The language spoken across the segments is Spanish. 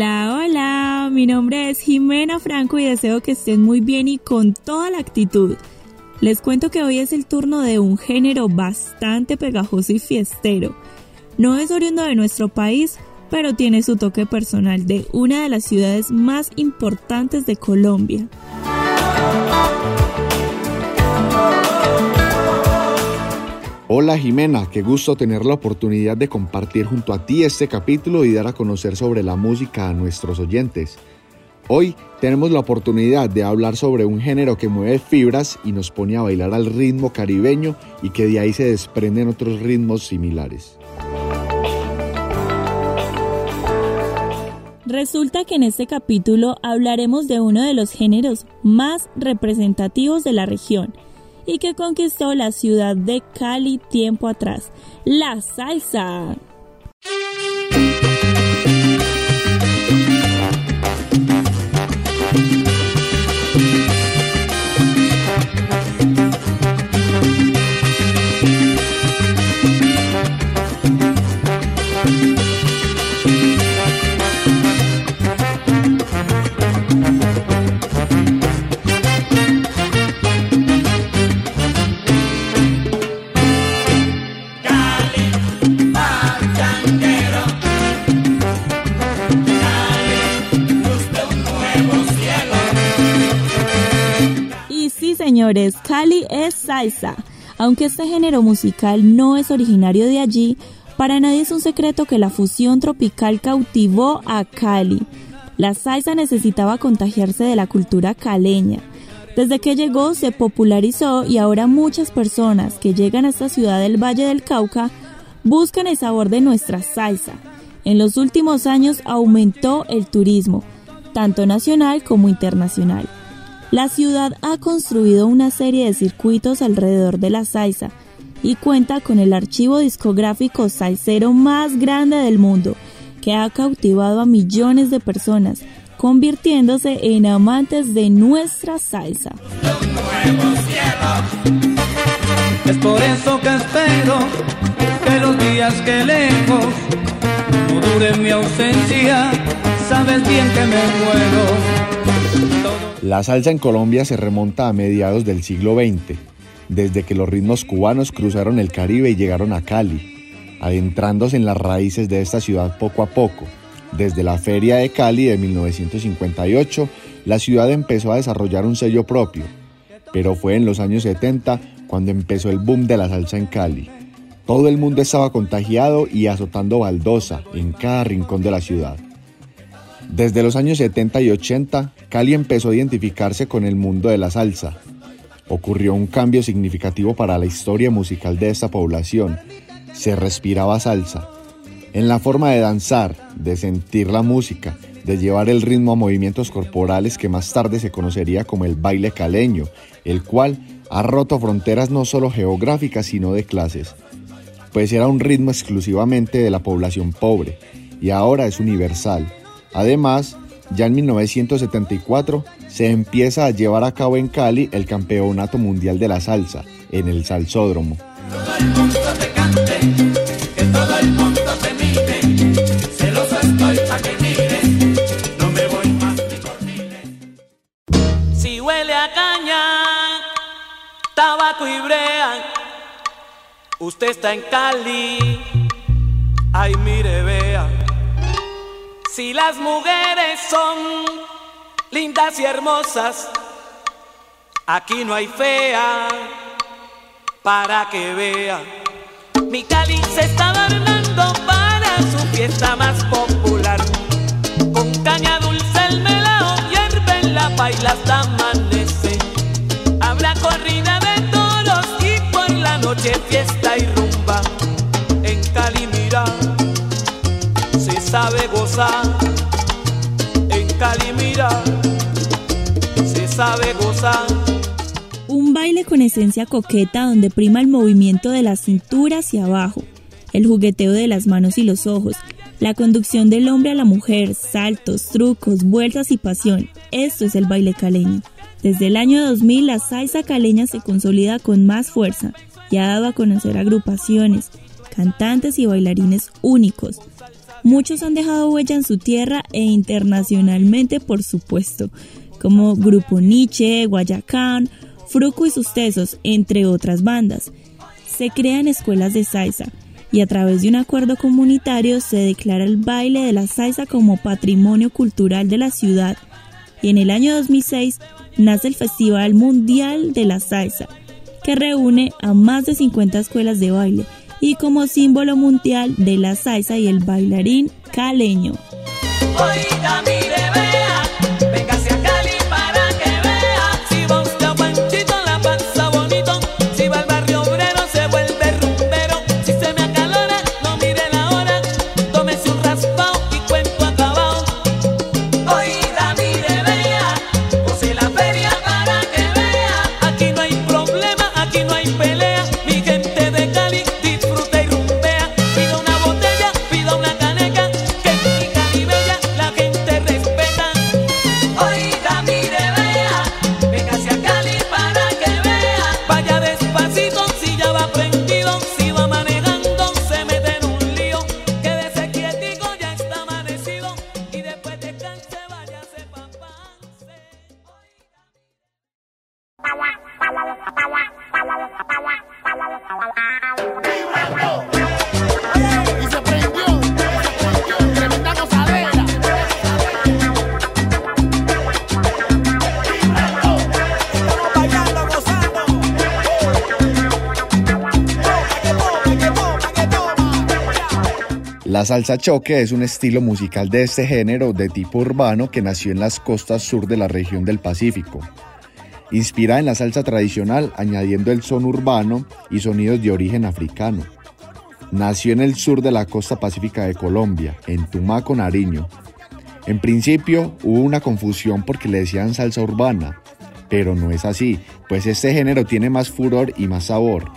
Hola, hola, mi nombre es Jimena Franco y deseo que estén muy bien y con toda la actitud. Les cuento que hoy es el turno de un género bastante pegajoso y fiestero. No es oriundo de nuestro país, pero tiene su toque personal de una de las ciudades más importantes de Colombia. Hola Jimena, qué gusto tener la oportunidad de compartir junto a ti este capítulo y dar a conocer sobre la música a nuestros oyentes. Hoy tenemos la oportunidad de hablar sobre un género que mueve fibras y nos pone a bailar al ritmo caribeño y que de ahí se desprenden otros ritmos similares. Resulta que en este capítulo hablaremos de uno de los géneros más representativos de la región, y que conquistó la ciudad de Cali tiempo atrás, la salsa. Señores, Cali es salsa. Aunque este género musical no es originario de allí, para nadie es un secreto que la fusión tropical cautivó a Cali. La salsa necesitaba contagiarse de la cultura caleña. Desde que llegó se popularizó y ahora muchas personas que llegan a esta ciudad del Valle del Cauca buscan el sabor de nuestra salsa. En los últimos años aumentó el turismo, tanto nacional como internacional. La ciudad ha construido una serie de circuitos alrededor de la salsa y cuenta con el archivo discográfico salsero más grande del mundo, que ha cautivado a millones de personas, convirtiéndose en amantes de nuestra salsa. Es por eso que espero que los días que lejos no duren mi ausencia, sabes bien que me muero. La salsa en Colombia se remonta a mediados del siglo XX, desde que los ritmos cubanos cruzaron el Caribe y llegaron a Cali, adentrándose en las raíces de esta ciudad poco a poco. Desde la Feria de Cali de 1958, la ciudad empezó a desarrollar un sello propio, pero fue en los años 70 cuando empezó el boom de la salsa en Cali. Todo el mundo estaba contagiado y azotando baldosa en cada rincón de la ciudad. Desde los años 70 y 80, Cali empezó a identificarse con el mundo de la salsa. Ocurrió un cambio significativo para la historia musical de esta población. Se respiraba salsa. En la forma de danzar, de sentir la música, de llevar el ritmo a movimientos corporales que más tarde se conocería como el baile caleño, el cual ha roto fronteras no solo geográficas sino de clases, pues era un ritmo exclusivamente de la población pobre y ahora es universal Además, ya en 1974 se empieza a llevar a cabo en Cali el Campeonato Mundial de la Salsa, en el Salsódromo. Si huele a caña, tabaco y brea, usted está en Cali, ay mire, vea. Si las mujeres son lindas y hermosas, aquí no hay fea para que vea. Mi Cali se está adornando para su fiesta más popular. Con caña dulce el melao hierve en la paila hasta amanece. Habrá corrida de toros y por la noche fiesta y Se sabe. Un baile con esencia coqueta donde prima el movimiento de la cintura hacia abajo, el jugueteo de las manos y los ojos, la conducción del hombre a la mujer, saltos, trucos, vueltas y pasión. Esto es el baile caleño. Desde el año 2000 la salsa caleña se consolida con más fuerza y ha dado a conocer agrupaciones, cantantes y bailarines únicos, muchos han dejado huella en su tierra e internacionalmente, por supuesto, como Grupo Nietzsche, Guayacán, Fruco y sus tesos, entre otras bandas. Se crean escuelas de salsa y a través de un acuerdo comunitario se declara el baile de la salsa como patrimonio cultural de la ciudad y en el año 2006 nace el Festival Mundial de la Salsa, que reúne a más de 50 escuelas de baile y como símbolo mundial de la salsa y el bailarín caleño. La salsa choque es un estilo musical de este género de tipo urbano que nació en las costas sur de la región del Pacífico. Inspirada en la salsa tradicional, añadiendo el son urbano y sonidos de origen africano. Nació en el sur de la costa pacífica de Colombia, en Tumaco, Nariño. En principio hubo una confusión porque le decían salsa urbana, pero no es así, pues este género tiene más furor y más sabor.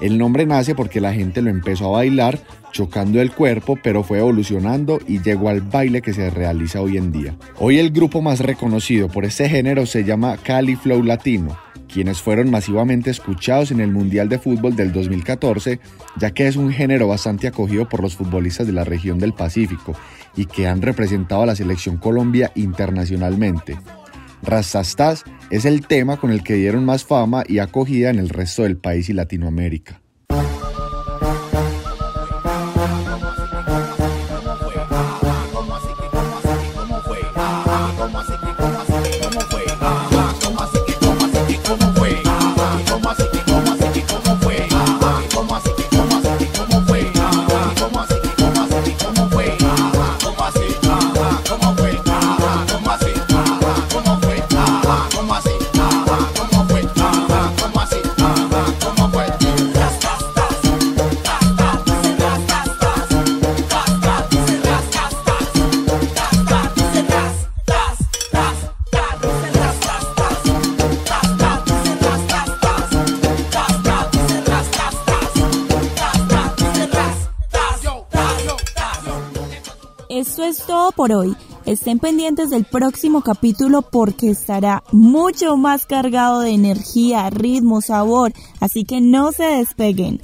El nombre nace porque la gente lo empezó a bailar chocando el cuerpo, pero fue evolucionando y llegó al baile que se realiza hoy en día. Hoy el grupo más reconocido por este género se llama Cali Flow Latino, quienes fueron masivamente escuchados en el Mundial de Fútbol del 2014, ya que es un género bastante acogido por los futbolistas de la región del Pacífico y que han representado a la selección Colombia internacionalmente. Rastastas es el tema con el que dieron más fama y acogida en el resto del país y Latinoamérica. Eso es todo por hoy. Estén pendientes del próximo capítulo porque estará mucho más cargado de energía, ritmo, sabor, así que no se despeguen.